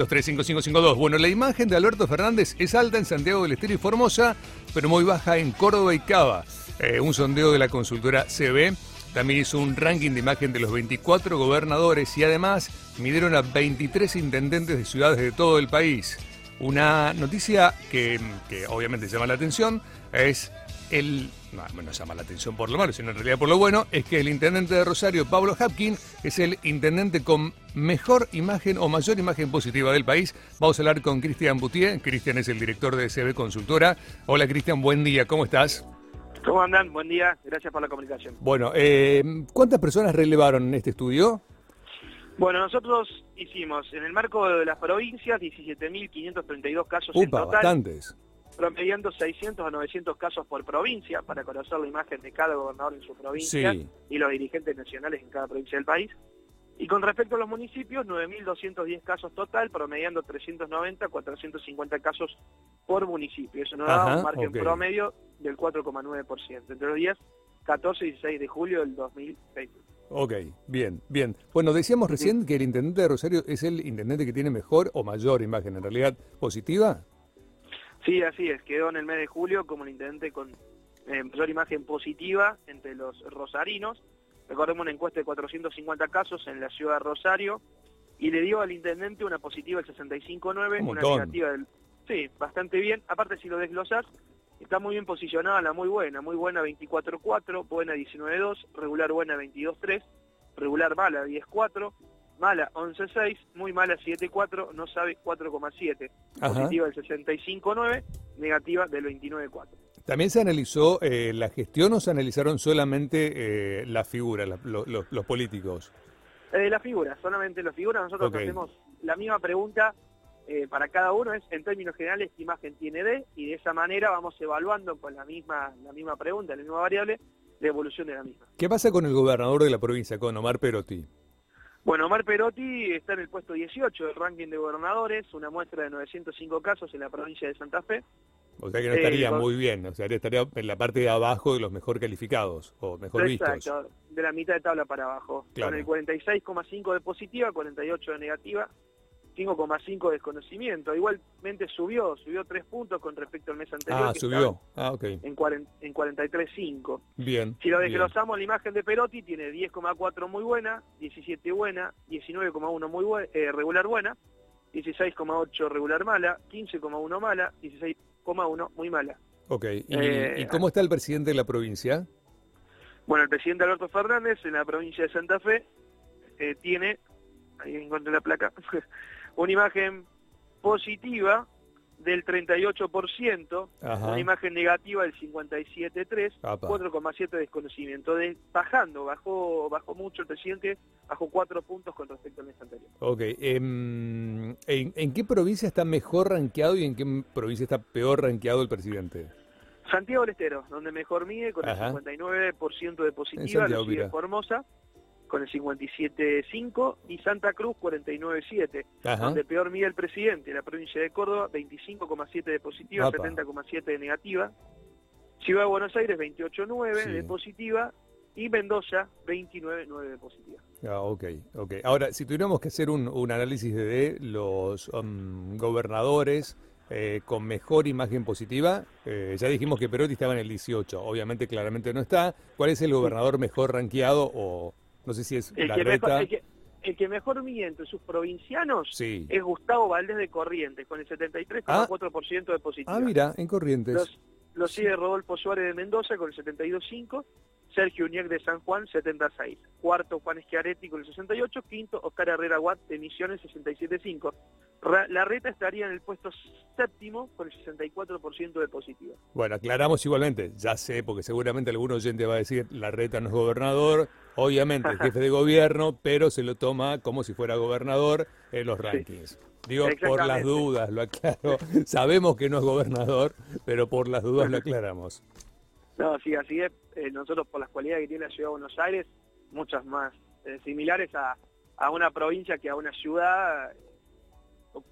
235552. Bueno, la imagen de Alberto Fernández es alta en Santiago del Estero y Formosa, pero muy baja en Córdoba y Cava. Eh, un sondeo de la consultora CB también hizo un ranking de imagen de los 24 gobernadores y además midieron a 23 intendentes de ciudades de todo el país. Una noticia que obviamente llama la atención es el no, no llama la atención por lo malo, sino en realidad por lo bueno, es que el intendente de Rosario, Pablo Hapkin, es el intendente con mejor imagen o mayor imagen positiva del país. Vamos a hablar con Cristian Boutier. Cristian es el director de CB Consultora. Hola Cristian, buen día, ¿cómo estás? ¿Cómo andan? Buen día, gracias por la comunicación. Bueno, eh, ¿cuántas personas relevaron en este estudio? Bueno, nosotros hicimos en el marco de las provincias 17.532 casos en Upa, total. bastantes promediando 600 a 900 casos por provincia para conocer la imagen de cada gobernador en su provincia Sí. y los dirigentes nacionales en cada provincia del país. Y con respecto a los municipios, 9.210 casos total, promediando 390 a 450 casos por municipio. Eso nos da Ajá, un margen ok. promedio del 4,9% entre los días 14 y 16 de julio del 2020. Ok, bien, bien. Bueno, decíamos recién que el intendente de Rosario es el intendente que tiene mejor o mayor imagen, en realidad, positiva. Sí, así es. Quedó en el mes de julio como el intendente con eh, mayor imagen positiva entre los rosarinos. Recordemos una encuesta de 450 casos en la ciudad de Rosario y le dio al intendente una positiva del 65.9, Un una negativa del... Sí, bastante bien. Aparte, si lo desglosás, está muy bien posicionada la muy buena. Muy buena 24.4, buena 19.2, regular buena 22.3, regular mala 10.4, mala 11.6, muy mala 7.4, no sabe 4.7 Ajá. positiva del 65.9, negativa del 29.4. También se analizó eh, la gestión o se analizaron solamente eh, las figuras, la- lo- lo- los políticos. Eh, las figuras, solamente las figuras, nosotros hacemos la misma pregunta eh, para cada uno, es en términos generales qué imagen tiene de, y de esa manera vamos evaluando con la misma, la misma pregunta, la misma variable, la evolución de la misma. ¿Qué pasa con el gobernador de la provincia, con Omar Perotti? Bueno, Omar Perotti está en el puesto 18 del ranking de gobernadores, una muestra de 905 casos en la provincia de Santa Fe. O sea que no Eh, estaría con- muy bien, o sea, estaría en la parte de abajo de los mejor calificados o mejor vistos. Exacto, de la mitad de tabla para abajo. Claro. Con el 46,5 de positiva, 48 de negativa, 5,5 de desconocimiento. Igualmente subió, subió 3 puntos con respecto al mes anterior. Ah, que subió. Ah, ok. En, cuaren- en 43,5. Bien. Si lo bien. desglosamos, la imagen de Perotti tiene 10,4 muy buena, 17 buena, 19,1 muy buena, regular buena, 16,8 regular mala, 15,1 mala, 16,1 muy mala. Ok. ¿Y, Eh, y cómo está el presidente de la provincia? Bueno, el presidente Alberto Fernández en la provincia de Santa Fe eh, tiene, ahí encontré la placa, una imagen positiva del 38%, Ajá. una imagen negativa del 57,3%, Apa. 4,7% de desconocimiento. De, bajando, bajó, bajó mucho el presidente, bajó 4 puntos con respecto al mes anterior. Ok. em, ¿en, en qué provincia está mejor rankeado y en qué provincia está peor rankeado el presidente? Santiago del Estero, donde mejor mide con Ajá. el 59% de positiva, mira. Formosa con el 57,5 y Santa Cruz 49,7. Ajá. donde peor mide el presidente, la provincia de Córdoba 25,7 de positiva, Apa. 70,7 de negativa, Ciudad de Buenos Aires 28,9 Sí. de positiva y Mendoza 29,9 de positiva. Ah, ok, ok. Ahora, si tuviéramos que hacer un, un análisis de los um, gobernadores eh, con mejor imagen positiva, eh, ya dijimos que Perotti estaba en el 18, obviamente claramente no está. ¿Cuál es el gobernador mejor rankeado o no sé si es El la que, mejor, reta? el, que, el que mejor mide entre sus provincianos Sí. es Gustavo Valdés de Corrientes con el 73,4% de positiva. Ah, mira, en Corrientes. Los, lo sigue Rodolfo Suárez de Mendoza con el 72,5, Sergio Uñec de San Juan 76, cuarto Juan Schiaretti con el 68, quinto Oscar Herrera Watt de Misiones 67,5. Ra- La reta estaría en el puesto séptimo con el 64% de positiva. Bueno, aclaramos igualmente, ya sé, porque seguramente algún oyente va a decir, la reta no es gobernador, obviamente es jefe de gobierno, pero se lo toma como si fuera gobernador en los rankings. Digo, por las dudas, lo aclaro. Sabemos que no es gobernador, pero por las dudas lo aclaramos. No, sí, así es. Eh, nosotros por las cualidades que tiene la ciudad de Buenos Aires, muchas más eh, similares a, a una provincia que a una ciudad, eh,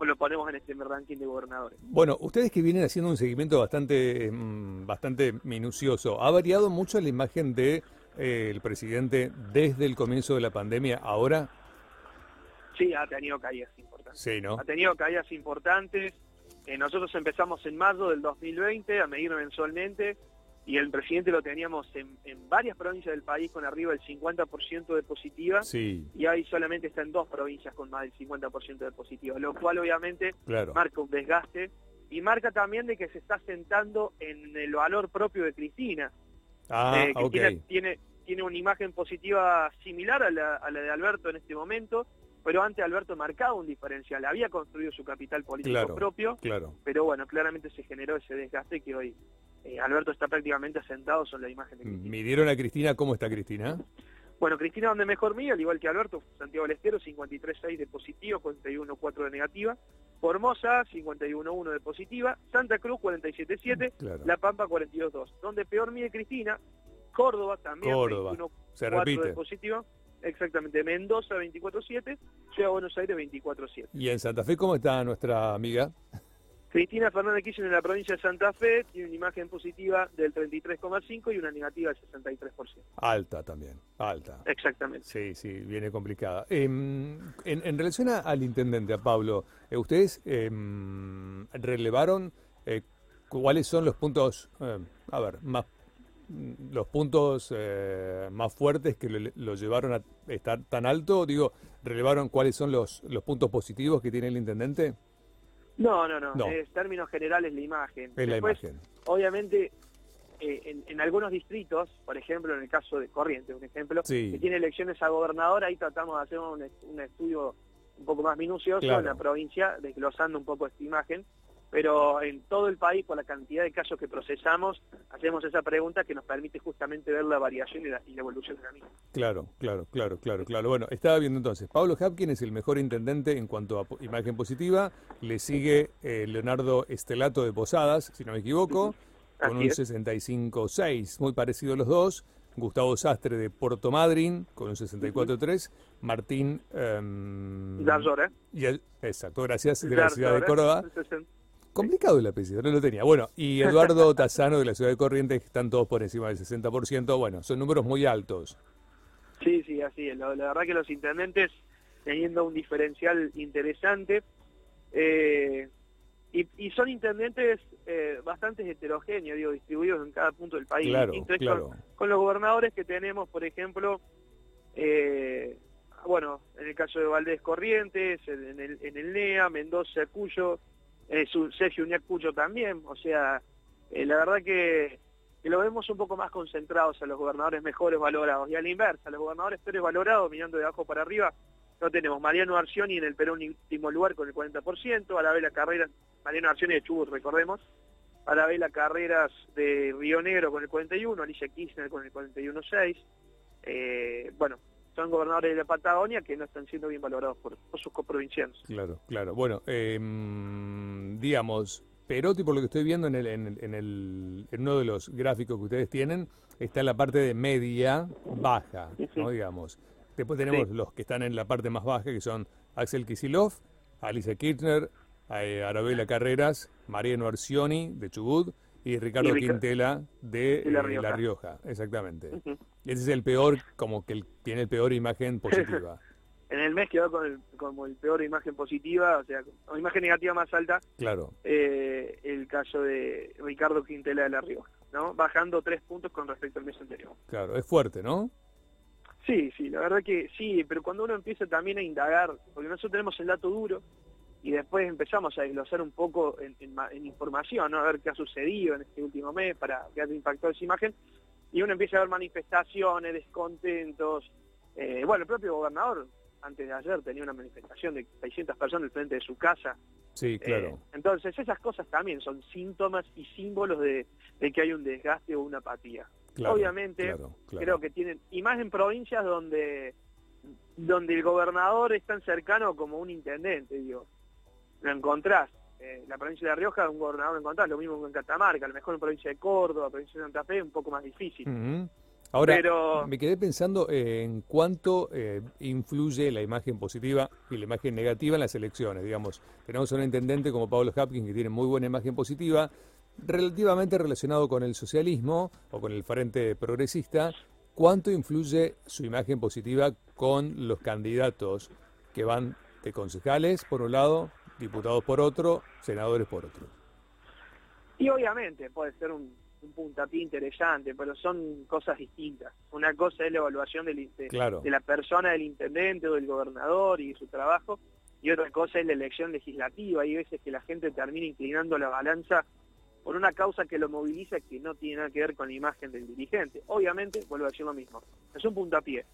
lo ponemos en este ranking de gobernadores. Bueno, ustedes que vienen haciendo un seguimiento bastante, mm, bastante minucioso, ¿ha variado mucho la imagen de eh, el presidente desde el comienzo de la pandemia ahora? Sí, ha tenido caídas importantes. Sí, ¿no? Ha tenido caídas importantes. Eh, nosotros empezamos en mayo del 2020 a medir mensualmente y el presidente lo teníamos en, en varias provincias del país con arriba del 50% de positiva Sí, y ahí solamente está en dos provincias con más del 50% de positiva, lo cual obviamente claro. marca un desgaste y marca también de que se está sentando en el valor propio de Cristina, Ah, eh, ok. tiene, tiene, una imagen positiva similar a la, a la de Alberto en este momento, pero antes Alberto marcaba un diferencial, había construido su capital político Claro. propio, Claro. pero bueno, claramente se generó ese desgaste que hoy eh, Alberto está prácticamente asentado sobre la imagen de Cristina. Midieron a Cristina, ¿cómo está Cristina? Bueno, Cristina donde mejor mide, al igual que Alberto, Santiago del Estero, 53.6 de positivo, 41.4 de negativa, Formosa, 51.1 de positiva, Santa Cruz, 47.7, Claro. La Pampa, 42.2. Donde peor mide Cristina, Córdoba también, Córdoba. 21.4 Se de repite. positivo, exactamente, Mendoza, 24.7, Ciudad de Buenos Aires, 24.7. ¿Y en Santa Fe cómo está nuestra amiga? Cristina Fernández Kirchner en la provincia de Santa Fe tiene una imagen positiva del 33,5 y una negativa del 63%. Alta también, alta. Exactamente. Sí, sí, viene complicada. Em, en, en relación a- al intendente, a Pablo, eh, ¿ustedes em, relevaron eh, cuáles son los puntos, eh, a ver, más los puntos eh, más fuertes que lo, lo llevaron a estar tan alto? Digo, ¿relevaron cuáles son los, los puntos positivos que tiene el intendente? No, no, no, No. Es términos generales la imagen. Es la Después, imagen. Obviamente, eh, en, en algunos distritos, por ejemplo, en el caso de Corrientes, un ejemplo, Sí. que tiene elecciones a gobernador, ahí tratamos de hacer un, est- un estudio un poco más minucioso Claro. en la provincia, desglosando un poco esta imagen, pero en todo el país, por la cantidad de casos que procesamos, hacemos esa pregunta que nos permite justamente ver la variación y la, y la evolución de la misma. Claro, claro, claro, claro, claro. Bueno, estaba viendo entonces, Pablo Hapkin es el mejor intendente en cuanto a imagen positiva, le sigue eh, Leonardo Estelato de Posadas, si no me equivoco, con un 65-6, muy parecido a los dos. Gustavo Sastre de Puerto Madryn con un 64-3, Martín... Em, um, Yarzora. Y exacto, gracias, de la ciudad de Córdoba. Complicado el apellido, no lo tenía. Bueno, y Eduardo Tazano de la ciudad de Corrientes, que están todos por encima del 60%. Bueno, son números muy altos. Sí, sí, así es. La, la verdad que los intendentes teniendo un diferencial interesante eh, y, y son intendentes eh, bastante heterogéneos, digo, distribuidos en cada punto del país. Claro, claro. Con, con los gobernadores que tenemos, por ejemplo, eh, bueno, en el caso de Valdés Corrientes, en en el, en el NEA, Mendoza, Cuyo, eh, Sergio Uñac también, o sea, eh, la verdad que, lo vemos un poco más concentrados a los gobernadores mejores valorados, y a la inversa, a los gobernadores peores valorados, mirando de abajo para arriba, no tenemos Mariano Arcioni en el Perú en último lugar con el 40%, Arabela Carreras, Mariano Arcioni de Chubut, recordemos, Arabela Carreras de Río Negro con el 41, Alicia Kirchner con el 41.6, eh, bueno, son gobernadores de la Patagonia que no están siendo bien valorados por, por sus coprovincianos. Claro, claro. Bueno, em, digamos, Perotti, por lo que estoy viendo en, el, en, el- en, el- en uno de los gráficos que ustedes tienen, está en la parte de media baja, ¿no? Digamos. Después tenemos Sí. los que están en la parte más baja, que son Axel Kisilov, Alicia Kirchner, eh, Arabela Carreras, Mariano Arcioni, de Chubut, y Ricardo Y Quintela, de, de La eh, Rioja. La Rioja. Exactamente. Ese es el peor, como que el- tiene el peor imagen positiva. En el mes quedó con el, como el peor imagen positiva, o sea, imagen negativa más alta, Claro. eh, el caso de Ricardo Quintela de La Rioja, ¿no? Bajando tres puntos con respecto al mes anterior. Claro, es fuerte, ¿no? Sí, sí, la verdad que sí, pero cuando uno empieza también a indagar, porque nosotros tenemos el dato duro y después empezamos a desglosar un poco en, en ma- en información, ¿no? a ver qué ha sucedido en este último mes para que haya impactado esa imagen, y uno empieza a ver manifestaciones, descontentos. Eh, bueno, el propio gobernador, antes de ayer, tenía una manifestación de 600 personas al frente de su casa. Sí, claro. Eh, entonces, esas cosas también son síntomas y símbolos de, de que hay un desgaste o una apatía. claro, obviamente, claro, claro. Creo que tienen, y más en provincias donde, donde el gobernador es tan cercano como un intendente, digo. Lo encontrás. Eh, la provincia de La Rioja, un gobernador lo encontrás, lo mismo que en Catamarca, a lo mejor en provincia de Córdoba, provincia de Santa Fe, un poco más difícil. Ahora, Pero- me quedé pensando en cuánto eh, influye la imagen positiva y la imagen negativa en las elecciones. Digamos, tenemos a un intendente como Pablo Hapkins que tiene muy buena imagen positiva, relativamente relacionado con el socialismo o con el frente progresista. ¿Cuánto influye su imagen positiva con los candidatos que van de concejales por un lado, diputados por otro, senadores por otro. Y obviamente puede ser un, un puntapié interesante, pero son cosas distintas. Una cosa es la evaluación del, de, Claro. de la persona, del intendente o del gobernador y su trabajo, y otra cosa es la elección legislativa. Hay veces que la gente termina inclinando la balanza por una causa que lo moviliza que no tiene nada que ver con la imagen del dirigente. Obviamente, vuelvo a decir lo mismo, es un puntapié.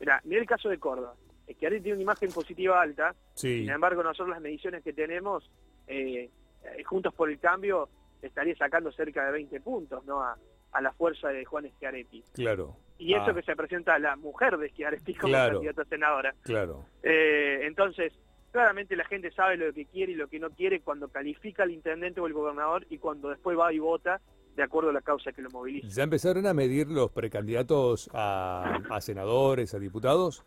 Mira, mira el caso de Córdoba. Es que tiene una imagen positiva alta, Sí, sin embargo, nosotros las mediciones que tenemos, eh, eh, Juntos por el Cambio, estaría sacando cerca de 20 puntos ¿no? a, a la fuerza de Juan Schiaretti. claro. Y eso Ah, que se presenta la mujer de Schiaretti como Claro. candidata a senadora. Claro. Eh, entonces, claramente la gente sabe lo que quiere y lo que no quiere cuando califica al intendente o el gobernador y cuando después va y vota de acuerdo a la causa que lo moviliza. ¿Ya empezaron a medir los precandidatos a, a senadores, a diputados?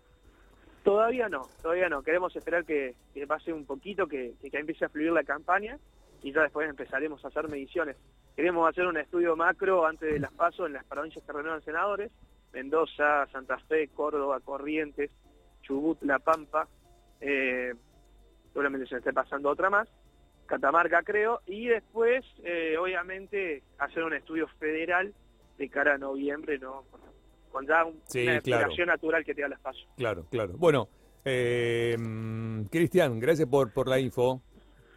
Todavía no, todavía no. Queremos esperar que, pase un poquito, que, que, empiece a fluir la campaña y ya después empezaremos a hacer mediciones. Queremos hacer un estudio macro antes de las pasos en las provincias que renuevan senadores, Mendoza, Santa Fe, Córdoba, Corrientes, Chubut, La Pampa, eh, seguramente se esté pasando otra más, Catamarca creo, y después eh, obviamente hacer un estudio federal de cara a noviembre, ¿no? Ya un- Sí, una claro. explicación natural que te da las pasos. Claro, claro. Bueno, eh, Cristian, gracias por, por la info.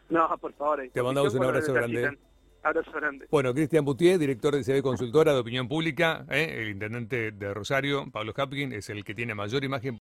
No, por favor. Te mandamos un abrazo grande. Abrazo grande. Bueno, Cristian Boutier, director de CB Consultora de Opinión Pública, ¿eh? el intendente de Rosario, Pablo Hapkin, es el que tiene mayor imagen